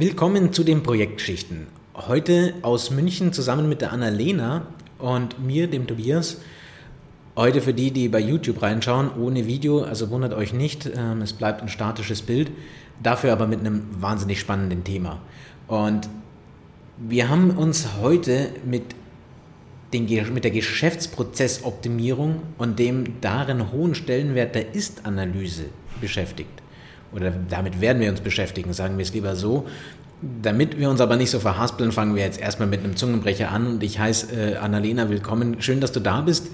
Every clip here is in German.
Willkommen zu den Projektschichten. Heute aus München zusammen mit der Annalena und mir, dem Tobias. Heute für die, die bei YouTube reinschauen, ohne Video, also wundert euch nicht, ähm, es bleibt ein statisches Bild, dafür aber mit einem wahnsinnig spannenden Thema. Und wir haben uns heute mit, den, mit der Geschäftsprozessoptimierung und dem darin hohen Stellenwert der Ist-Analyse beschäftigt. Oder damit werden wir uns beschäftigen, sagen wir es lieber so. Damit wir uns aber nicht so verhaspeln, fangen wir jetzt erstmal mit einem Zungenbrecher an. Und ich heiße äh, Annalena willkommen. Schön, dass du da bist.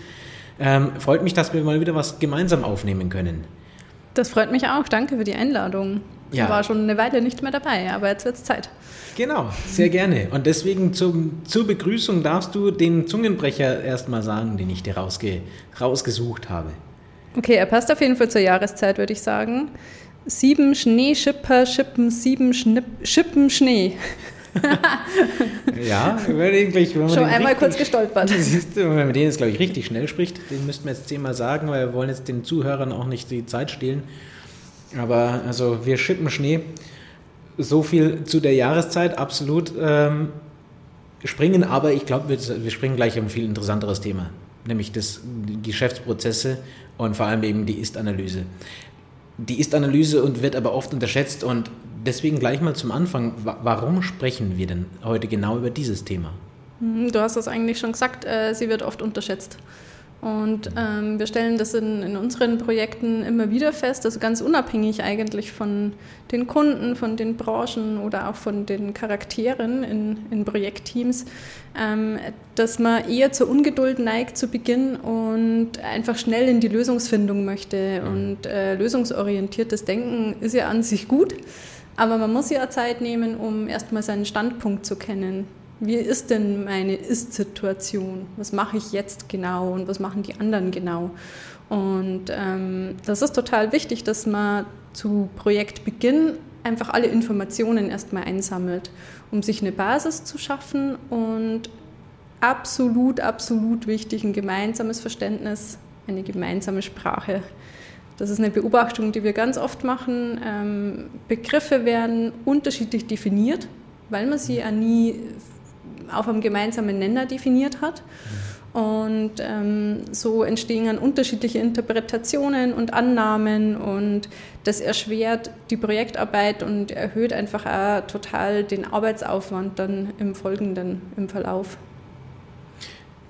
Ähm, freut mich, dass wir mal wieder was gemeinsam aufnehmen können. Das freut mich auch. Danke für die Einladung. Ja. Ich war schon eine Weile nicht mehr dabei, aber jetzt wird es Zeit. Genau, sehr gerne. Und deswegen zum, zur Begrüßung darfst du den Zungenbrecher erstmal sagen, den ich dir rausge, rausgesucht habe. Okay, er passt auf jeden Fall zur Jahreszeit, würde ich sagen. Sieben Schneeschipper schippen sieben Schnipp, Schippen Schnee. ja, wirklich. Wenn man Schon einmal richtig, kurz gestolpert. Wenn man den jetzt, glaube ich, richtig schnell spricht, den müssten wir jetzt zehnmal sagen, weil wir wollen jetzt den Zuhörern auch nicht die Zeit stehlen. Aber also wir schippen Schnee. So viel zu der Jahreszeit, absolut. Ähm, springen, aber ich glaube, wir, wir springen gleich auf ein viel interessanteres Thema, nämlich das, die Geschäftsprozesse und vor allem eben die Ist-Analyse die Ist-Analyse und wird aber oft unterschätzt und deswegen gleich mal zum Anfang, warum sprechen wir denn heute genau über dieses Thema? Mhm, du hast das eigentlich schon gesagt, äh, sie wird oft unterschätzt. Und ähm, wir stellen das in, in, unseren Projekten immer wieder fest, also ganz unabhängig eigentlich von den Kunden, von den Branchen oder auch von den Charakteren in, in Projektteams, ähm, dass man eher zur Ungeduld neigt zu Beginn und einfach schnell in die Lösungsfindung möchte. Mhm. Und äh, lösungsorientiertes Denken ist ja an sich gut, aber man muss ja Zeit nehmen, um erstmal seinen Standpunkt zu kennen wie ist denn meine Ist-Situation? Was mache ich jetzt genau und was machen die anderen genau? Und ähm, das ist total wichtig, dass man zu Projektbeginn einfach alle Informationen erstmal einsammelt, um sich eine Basis zu schaffen und absolut, absolut wichtig, ein gemeinsames Verständnis, eine gemeinsame Sprache. Das ist eine Beobachtung, die wir ganz oft machen. Ähm, Begriffe werden unterschiedlich definiert, weil man sie ja nie auf einem gemeinsamen Nenner definiert hat. Und ähm, so entstehen dann unterschiedliche Interpretationen und Annahmen und das erschwert die Projektarbeit und erhöht einfach auch total den Arbeitsaufwand dann im Folgenden, im Verlauf.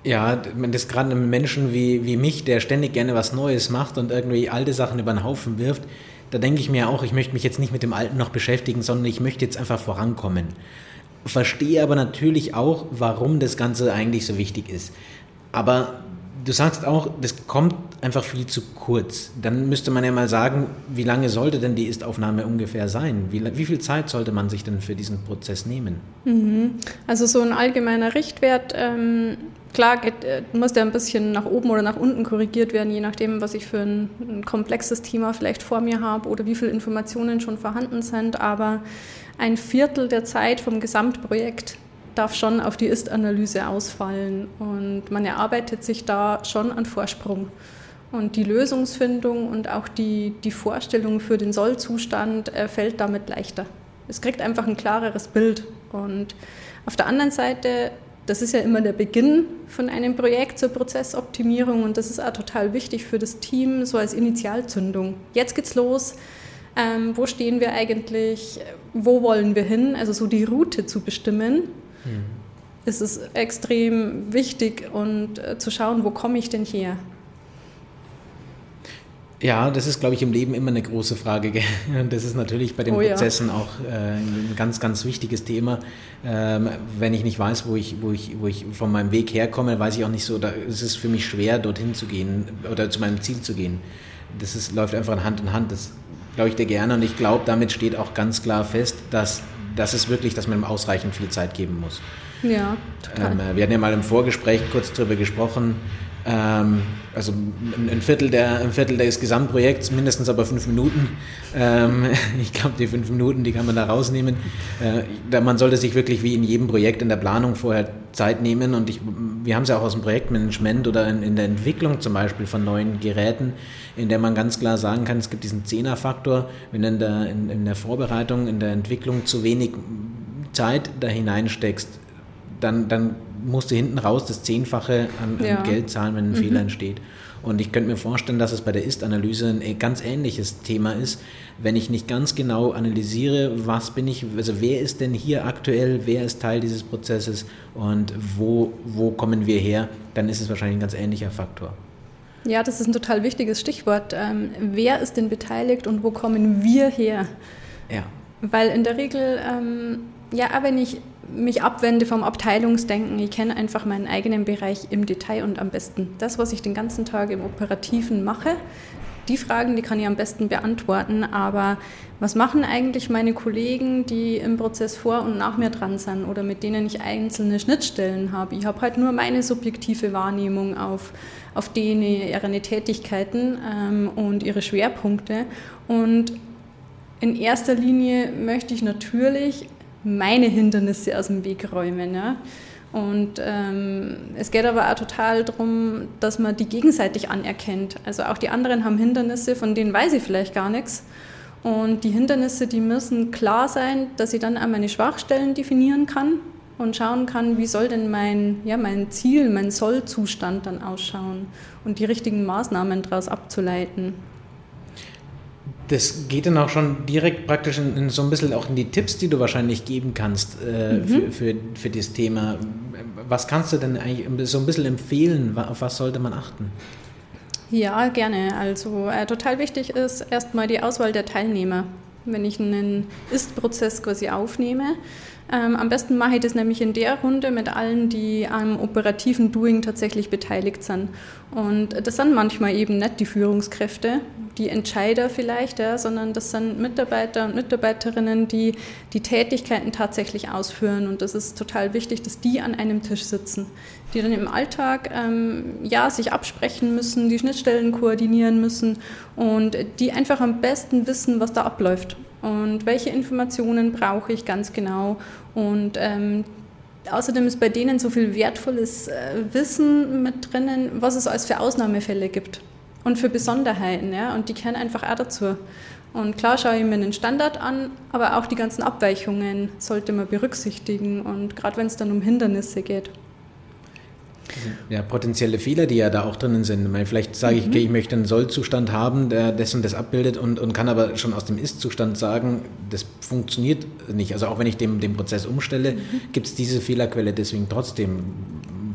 Ja, das gerade einem Menschen wie, wie mich, der ständig gerne was Neues macht und irgendwie alte Sachen über den Haufen wirft, da denke ich mir auch, ich möchte mich jetzt nicht mit dem Alten noch beschäftigen, sondern ich möchte jetzt einfach vorankommen verstehe aber natürlich auch, warum das Ganze eigentlich so wichtig ist. Aber du sagst auch, das kommt einfach viel zu kurz. Dann müsste man ja mal sagen, wie lange sollte denn die Ist-Aufnahme ungefähr sein? Wie, wie, viel Zeit sollte man sich denn für diesen Prozess nehmen? Mhm. Also so ein allgemeiner Richtwert, ähm, klar geht, äh, muss der ein bisschen nach oben oder nach unten korrigiert werden, je nachdem, was ich für ein, ein komplexes Thema vielleicht vor mir habe oder wie viele Informationen schon vorhanden sind. Aber ein Viertel der Zeit vom Gesamtprojekt darf schon auf die Ist-Analyse ausfallen und man erarbeitet sich da schon an Vorsprung. Und die Lösungsfindung und auch die, die Vorstellung für den Sollzustand äh, fällt damit leichter. Es kriegt einfach ein klareres Bild. Und auf der anderen Seite, das ist ja immer der Beginn von einem Projekt zur Prozessoptimierung und das ist auch total wichtig für das Team, so als Initialzündung. Jetzt geht's los ähm, wo stehen wir eigentlich, wo wollen wir hin, also so die Route zu bestimmen. Mhm. ist Es extrem wichtig und äh, zu schauen, wo komme ich denn her. Ja, das ist, glaube ich, im Leben immer eine große Frage. Und das ist natürlich bei den oh, Prozessen ja. auch äh, ein ganz, ganz wichtiges Thema. Ähm, wenn ich nicht weiß, wo ich, wo, ich, wo ich von meinem Weg herkomme, weiß ich auch nicht so, da ist es für mich schwer, dorthin zu gehen oder zu meinem Ziel zu gehen. Das ist, läuft einfach Hand in Hand. Das glaube ich dir gerne. Und ich glaube, damit steht auch ganz klar fest, dass das ist wirklich, dass man ihm ausreichend viel Zeit geben muss. Ja, total. Ähm, wir hatten ja mal im Vorgespräch kurz darüber gesprochen, ähm, also ein Viertel, der, ein Viertel des Gesamtprojekts, mindestens aber fünf Minuten. Ähm, ich glaube, die fünf Minuten, die kann man da rausnehmen. Äh, man sollte sich wirklich wie in jedem Projekt in der Planung vorher Zeit nehmen. Und ich, wir haben es ja auch aus dem Projektmanagement oder in, in, der Entwicklung zum Beispiel von neuen Geräten, in der man ganz klar sagen kann, es gibt diesen Zehnerfaktor. Wenn in der, in, in der Vorbereitung, in der Entwicklung zu wenig Zeit da hineinsteckst, dann, dann musst du hinten raus das Zehnfache an, an ja. Geld zahlen, wenn ein mhm. Fehler entsteht. Und ich könnte mir vorstellen, dass es bei der Ist-Analyse ein ganz ähnliches Thema ist, wenn ich nicht ganz genau analysiere, was bin ich, also wer ist denn hier aktuell, wer ist Teil dieses Prozesses und wo, wo kommen wir her, dann ist es wahrscheinlich ein ganz ähnlicher Faktor. Ja, das ist ein total wichtiges Stichwort. Ähm, wer ist denn beteiligt und wo kommen wir her? Ja. Weil in der Regel, ähm, ja, wenn ich mich abwende vom Abteilungsdenken. Ich kenne einfach meinen eigenen Bereich im Detail und am besten. Das, was ich den ganzen Tag im Operativen mache, die Fragen, die kann ich am besten beantworten. Aber was machen eigentlich meine Kollegen, die im Prozess vor und nach mir dran sind oder mit denen ich einzelne Schnittstellen habe? Ich habe halt nur meine subjektive Wahrnehmung auf, auf denen, ihre Tätigkeiten ähm, und ihre Schwerpunkte. Und in erster Linie möchte ich natürlich meine Hindernisse aus dem Weg räumen. Ja? Und ähm, es geht aber auch total darum, dass man die gegenseitig anerkennt. Also auch die anderen haben Hindernisse, von denen weiß ich vielleicht gar nichts. Und die Hindernisse, die müssen klar sein, dass ich dann auch meine Schwachstellen definieren kann und schauen kann, wie soll denn mein, ja, mein Ziel, mein Sollzustand dann ausschauen und die richtigen Maßnahmen daraus abzuleiten. Das geht dann auch schon direkt praktisch in, in, so ein bisschen auch in die Tipps, die du wahrscheinlich geben kannst äh, mhm. für, für, für das Thema. Was kannst du denn eigentlich so ein bisschen empfehlen? Auf was sollte man achten? Ja, gerne. Also äh, total wichtig ist erstmal die Auswahl der Teilnehmer. Wenn ich einen Ist-Prozess quasi aufnehme, ähm, am besten mache ich das nämlich in der Runde mit allen, die am operativen Doing tatsächlich beteiligt sind. Und das sind manchmal eben nicht die Führungskräfte, die Entscheider vielleicht, ja, sondern das sind Mitarbeiter und Mitarbeiterinnen, die die Tätigkeiten tatsächlich ausführen. Und das ist total wichtig, dass die an einem Tisch sitzen, die dann im Alltag ähm, ja, sich absprechen müssen, die Schnittstellen koordinieren müssen und die einfach am besten wissen, was da abläuft und welche Informationen brauche ich ganz genau. Und ähm, außerdem ist bei denen so viel wertvolles äh, Wissen mit drinnen, was es als für Ausnahmefälle gibt und für Besonderheiten. Ja? Und die kennen einfach auch dazu. Und klar schaue ich mir den Standard an, aber auch die ganzen Abweichungen sollte man berücksichtigen. Und gerade wenn es dann um Hindernisse geht ja, potenzielle Fehler, die ja da auch drinnen sind. Meine, vielleicht sage ich, mhm. okay, ich möchte einen Sollzustand haben, der das und das abbildet und, und kann aber schon aus dem Ist-Zustand sagen, das funktioniert nicht. Also auch wenn ich den, Prozess umstelle, mhm. gibt es diese Fehlerquelle deswegen trotzdem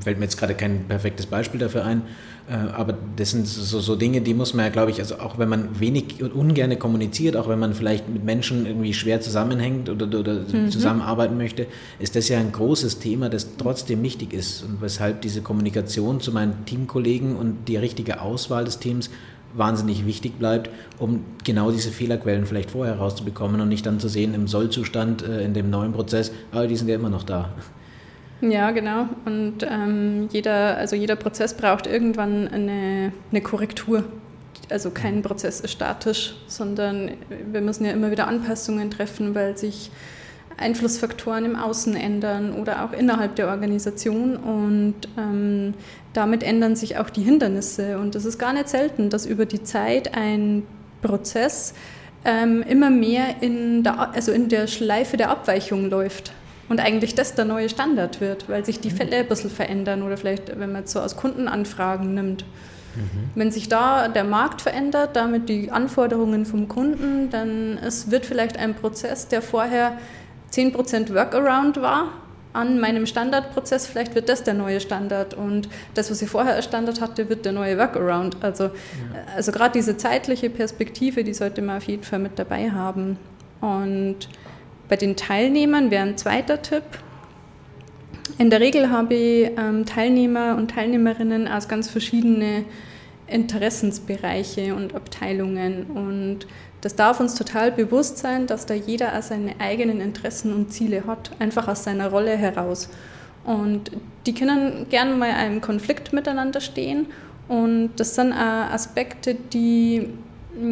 fällt mir jetzt gerade kein perfektes Beispiel dafür ein, aber das sind so, so Dinge, die muss man ja, glaube ich, also auch wenn man wenig und ungern kommuniziert, auch wenn man vielleicht mit Menschen irgendwie schwer zusammenhängt oder, oder mhm. zusammenarbeiten möchte, ist das ja ein großes Thema, das trotzdem wichtig ist und weshalb diese Kommunikation zu meinen Teamkollegen und die richtige Auswahl des Teams wahnsinnig wichtig bleibt, um genau diese Fehlerquellen vielleicht vorher rauszubekommen und nicht dann zu sehen im Sollzustand, äh, in dem neuen Prozess, aber die sind ja immer noch da. Ja, genau. Und ähm, jeder, also jeder Prozess braucht irgendwann eine, eine Korrektur. Also kein Prozess ist statisch, sondern wir müssen ja immer wieder Anpassungen treffen, weil sich Einflussfaktoren im Außen ändern oder auch innerhalb der Organisation. Und ähm, damit ändern sich auch die Hindernisse. Und es ist gar nicht selten, dass über die Zeit ein Prozess ähm, immer mehr in der, also in der Schleife der Abweichung läuft und eigentlich das der neue Standard wird, weil sich die mhm. Fälle ein bisschen verändern oder vielleicht, wenn man es so aus Kundenanfragen nimmt. Mhm. Wenn sich da der Markt verändert, damit die Anforderungen vom Kunden, dann es wird vielleicht ein Prozess, der vorher 10% Workaround war, an meinem Standardprozess, vielleicht wird das der neue Standard und das, was ich vorher als Standard hatte, wird der neue Workaround. Also, ja. also gerade diese zeitliche Perspektive, die sollte man auf jeden Fall mit dabei haben. Und bei den Teilnehmern wäre ein zweiter Tipp. In der Regel habe ich ähm, Teilnehmer und Teilnehmerinnen aus ganz verschiedenen Interessensbereiche und Abteilungen. Und das darf uns total bewusst sein, dass da jeder auch seine eigenen Interessen und Ziele hat, einfach aus seiner Rolle heraus. Und die können gerne mal einem Konflikt miteinander stehen. Und das sind auch Aspekte, die,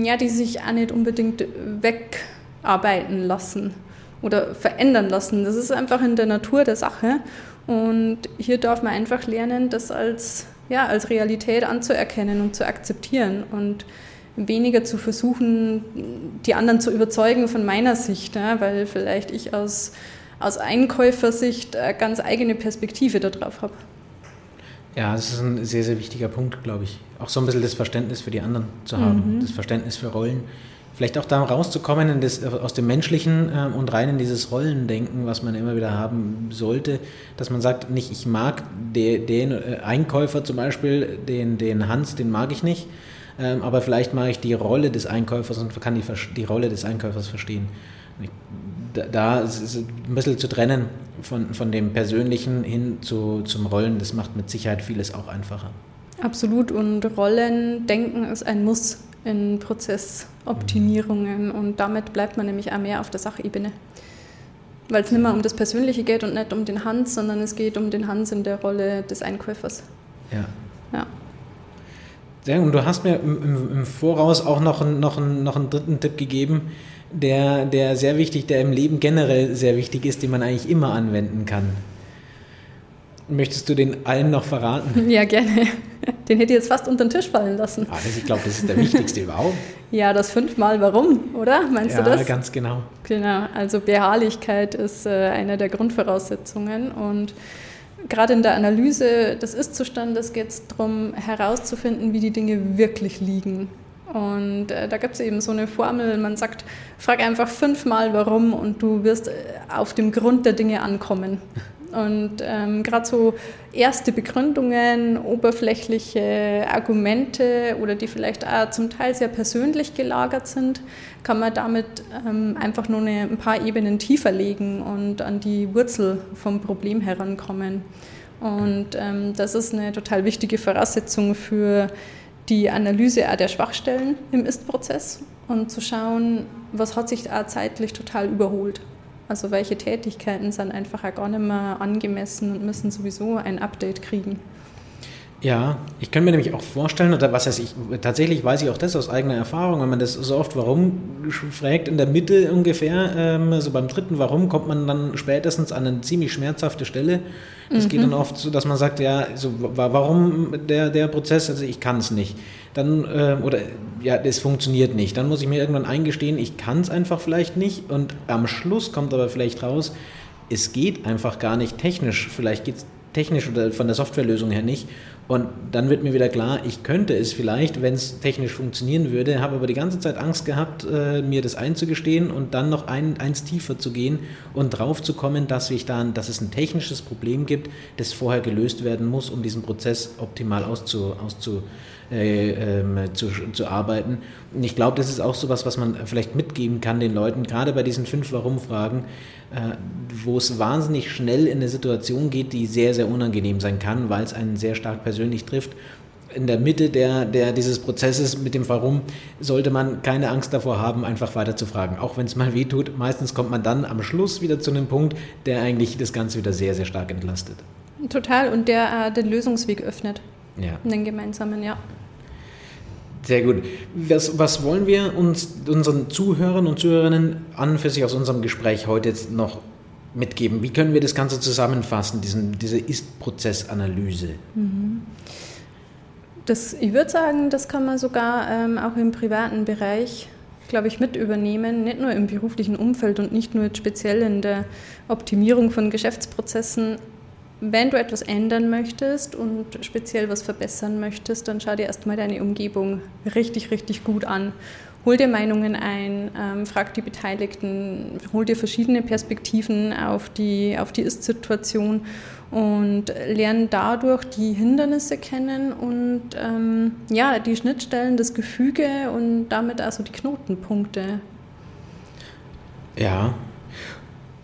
ja, die sich auch nicht unbedingt wegarbeiten lassen oder verändern lassen. Das ist einfach in der Natur der Sache. Und hier darf man einfach lernen, das als, ja, als Realität anzuerkennen und zu akzeptieren und weniger zu versuchen, die anderen zu überzeugen von meiner Sicht, ja, weil vielleicht ich aus, aus Einkäufersicht eine ganz eigene Perspektive darauf habe. Ja, das ist ein sehr, sehr wichtiger Punkt, glaube ich. Auch so ein bisschen das Verständnis für die anderen zu haben, mhm. das Verständnis für Rollen. Vielleicht auch da rauszukommen das, aus dem Menschlichen äh, und rein in dieses Rollendenken, was man immer wieder haben sollte, dass man sagt, nicht ich mag de, den äh, Einkäufer zum Beispiel, den, den Hans, den mag ich nicht, ähm, aber vielleicht mag ich die Rolle des Einkäufers und kann die, die Rolle des Einkäufers verstehen. Da, da ist es ein bisschen zu trennen von, von dem Persönlichen hin zu, zum Rollen, das macht mit Sicherheit vieles auch einfacher. Absolut und Rollendenken ist ein Muss in Prozessoptimierungen und damit bleibt man nämlich auch mehr auf der Sachebene. Weil es nicht mehr um das Persönliche geht und nicht um den Hans, sondern es geht um den Hans in der Rolle des Einkäufers. Ja. ja. Sehr gut. Du hast mir im, im Voraus auch noch, noch, noch einen dritten Tipp gegeben, der, der sehr wichtig, der im Leben generell sehr wichtig ist, den man eigentlich immer anwenden kann. Möchtest du den allen noch verraten? Ja, gerne. Den hätte ich jetzt fast unter den Tisch fallen lassen. Ah, ich glaube, das ist der wichtigste überhaupt. Ja, das fünfmal Warum, oder? Meinst ja, du das? Ja, ganz genau. Genau, also Beharrlichkeit ist äh, eine der Grundvoraussetzungen und gerade in der Analyse des Ist-Zustandes geht es darum, herauszufinden, wie die Dinge wirklich liegen. Und äh, da gibt es eben so eine Formel, man sagt, frag einfach fünfmal warum und du wirst äh, auf dem Grund der Dinge ankommen. Und ähm, gerade so erste Begründungen, oberflächliche Argumente oder die vielleicht auch zum Teil sehr persönlich gelagert sind, kann man damit ähm, einfach nur eine, ein paar Ebenen tiefer legen und an die Wurzel vom Problem herankommen. Und ähm, das ist eine total wichtige Voraussetzung für die Analyse auch der Schwachstellen im Ist-Prozess und zu schauen, was hat sich da zeitlich total überholt. Also welche Tätigkeiten sind einfach auch gar nicht mehr angemessen und müssen sowieso ein Update kriegen. Ja, ich kann mir nämlich auch vorstellen, oder was heißt ich, tatsächlich weiß ich auch das aus eigener Erfahrung, wenn man das so oft warum fragt, in der Mitte ungefähr, ähm, also beim dritten Warum kommt man dann spätestens an eine ziemlich schmerzhafte Stelle. Es mhm. geht dann oft so, dass man sagt, ja, so, warum der, der Prozess, also ich kann es nicht. Dann, äh, oder ja, es funktioniert nicht. Dann muss ich mir irgendwann eingestehen, ich kann es einfach vielleicht nicht und am Schluss kommt aber vielleicht raus, es geht einfach gar nicht technisch, vielleicht geht es technisch oder von der Softwarelösung her nicht. Und dann wird mir wieder klar, ich könnte es vielleicht, wenn es technisch funktionieren würde, habe aber die ganze Zeit Angst gehabt, äh, mir das einzugestehen und dann noch ein, eins tiefer zu gehen und drauf zu kommen, dass, ich dann, dass es ein technisches Problem gibt, das vorher gelöst werden muss, um diesen Prozess optimal auszu, auszu, äh, äh, zu, zu arbeiten. Und ich glaube, das ist auch so was, was man vielleicht mitgeben kann den Leuten, gerade bei diesen fünf Warum-Fragen, äh, wo es wahnsinnig schnell in eine Situation geht, die sehr, sehr unangenehm sein kann, weil es einen sehr stark persönlich trifft. In der Mitte der, der, dieses Prozesses mit dem Warum sollte man keine Angst davor haben, einfach weiter zu fragen. Auch wenn es mal weh tut, meistens kommt man dann am Schluss wieder zu einem Punkt, der eigentlich das Ganze wieder sehr, sehr stark entlastet. Total und der äh, den Lösungsweg öffnet. Ja. Den gemeinsamen, ja. Sehr gut. Was, was, wollen wir uns unseren Zuhörern und Zuhörerinnen an für sich aus unserem Gespräch heute jetzt noch mitgeben? Wie können wir das Ganze zusammenfassen, diesen, diese Ist-Prozessanalyse? Mhm. Ich würde sagen, das kann man sogar ähm, auch im privaten Bereich, glaube ich, mit übernehmen, nicht nur im beruflichen Umfeld und nicht nur speziell in der Optimierung von Geschäftsprozessen, wenn du etwas ändern möchtest und speziell was verbessern möchtest, dann schau dir erstmal deine Umgebung richtig, richtig gut an. Hol dir Meinungen ein, ähm, frag die Beteiligten, hol dir verschiedene Perspektiven auf die, auf die Ist-Situation und lern dadurch die Hindernisse kennen und ähm, ja, die Schnittstellen, das Gefüge und damit also die Knotenpunkte. Ja,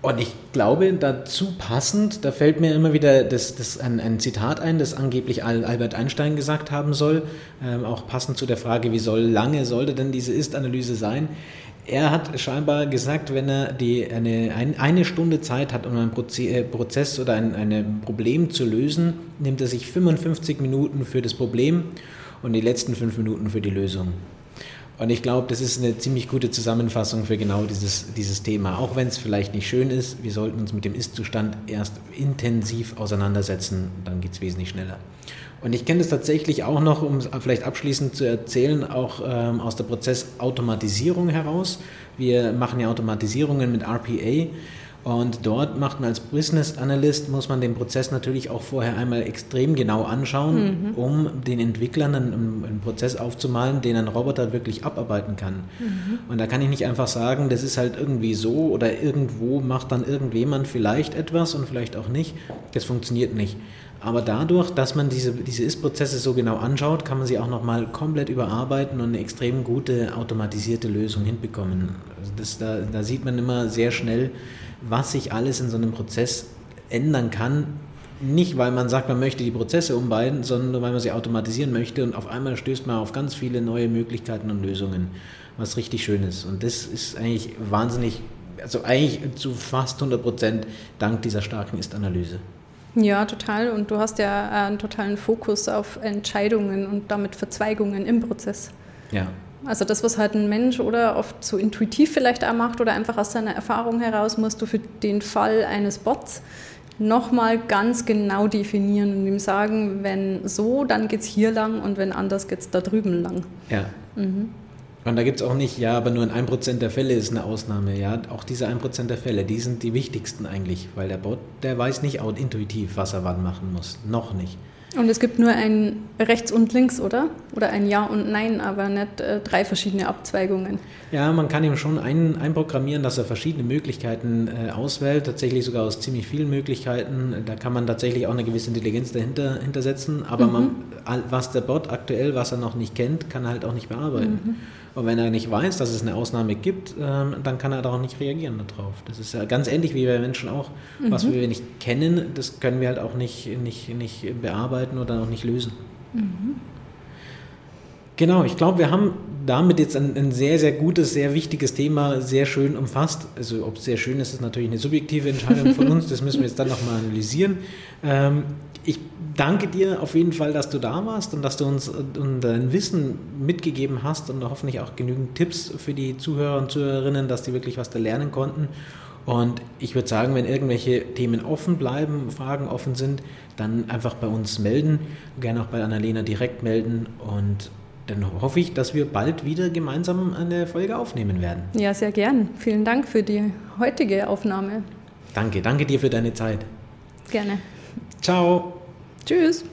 und ich glaube, dazu passend, da fällt mir immer wieder das, das ein, ein Zitat ein, das angeblich Albert Einstein gesagt haben soll, ähm, auch passend zu der Frage, wie soll lange sollte denn diese Ist-Analyse sein. Er hat scheinbar gesagt, wenn er die, eine, ein, eine Stunde Zeit hat, um einen äh, Prozess oder ein, ein Problem zu lösen, nimmt er sich 55 Minuten für das Problem und die letzten fünf Minuten für die Lösung. Und ich glaube, das ist eine ziemlich gute Zusammenfassung für genau dieses, dieses Thema. Auch wenn es vielleicht nicht schön ist, wir sollten uns mit dem Ist-Zustand erst intensiv auseinandersetzen, dann geht es wesentlich schneller. Und ich kenne das tatsächlich auch noch, um es vielleicht abschließend zu erzählen, auch ähm, aus der Prozessautomatisierung heraus. Wir machen ja Automatisierungen mit RPA Und dort macht man als Business Analyst, muss man den Prozess natürlich auch vorher einmal extrem genau anschauen, mhm. um den Entwicklern einen, einen, Prozess aufzumalen, den ein Roboter wirklich abarbeiten kann. Mhm. Und da kann ich nicht einfach sagen, das ist halt irgendwie so oder irgendwo macht dann irgendjemand vielleicht etwas und vielleicht auch nicht. Das funktioniert nicht. Aber dadurch, dass man diese, diese Ist-Prozesse so genau anschaut, kann man sie auch nochmal komplett überarbeiten und eine extrem gute automatisierte Lösung hinbekommen. Also das, da, da sieht man immer sehr schnell, was sich alles in so einem Prozess ändern kann. Nicht, weil man sagt, man möchte die Prozesse umbeiden, sondern nur, weil man sie automatisieren möchte und auf einmal stößt man auf ganz viele neue Möglichkeiten und Lösungen, was richtig schön ist. Und das ist eigentlich wahnsinnig, also eigentlich zu fast 100 Prozent dank dieser starken Ist-Analyse. Ja, total. Und du hast ja einen totalen Fokus auf Entscheidungen und damit Verzweigungen im Prozess. Ja. Also das, was halt ein Mensch oder oft so intuitiv vielleicht auch macht oder einfach aus seiner Erfahrung heraus, musst du für den Fall eines Bots nochmal ganz genau definieren und ihm sagen, wenn so, dann geht es hier lang und wenn anders geht es da drüben lang. Ja. Mhm. Und da gibt es auch nicht, ja, aber nur in 1% der Fälle ist eine Ausnahme. Ja, auch diese 1% der Fälle, die sind die wichtigsten eigentlich, weil der Bot, der weiß nicht intuitiv, was er wann machen muss. Noch nicht. Und es gibt nur ein rechts und links, oder? Oder ein Ja und Nein, aber nicht äh, drei verschiedene Abzweigungen. Ja, man kann ihm schon ein, einprogrammieren, dass er verschiedene Möglichkeiten äh, auswählt, tatsächlich sogar aus ziemlich vielen Möglichkeiten. Da kann man tatsächlich auch eine gewisse Intelligenz dahinter hintersetzen, aber mhm. man, was der Bot aktuell, was er noch nicht kennt, kann er halt auch nicht bearbeiten. Mhm. Und wenn er nicht weiß, dass es eine Ausnahme gibt, ähm, dann kann er darauf nicht reagieren darauf. Das ist ja ganz ähnlich wie bei Menschen auch. Mhm. Was wir nicht kennen, das können wir halt auch nicht, nicht, nicht bearbeiten oder auch nicht lösen. Mhm. Genau, ich glaube, wir haben damit jetzt ein, ein, sehr, sehr gutes, sehr wichtiges Thema sehr schön umfasst. Also ob es sehr schön ist, ist natürlich eine subjektive Entscheidung von uns. Das müssen wir jetzt dann nochmal analysieren. Ähm, ich danke dir auf jeden Fall, dass du da warst und dass du uns dein Wissen mitgegeben hast und hoffentlich auch genügend Tipps für die Zuhörer und Zuhörerinnen, dass die wirklich was da lernen konnten. Und ich würde sagen, wenn irgendwelche Themen offen bleiben, Fragen offen sind, dann einfach bei uns melden, gerne auch bei Annalena direkt melden und dann hoffe ich, dass wir bald wieder gemeinsam eine Folge aufnehmen werden. Ja, sehr gern. Vielen Dank für die heutige Aufnahme. Danke, danke dir für deine Zeit. Gerne. Ciao. Tschüss.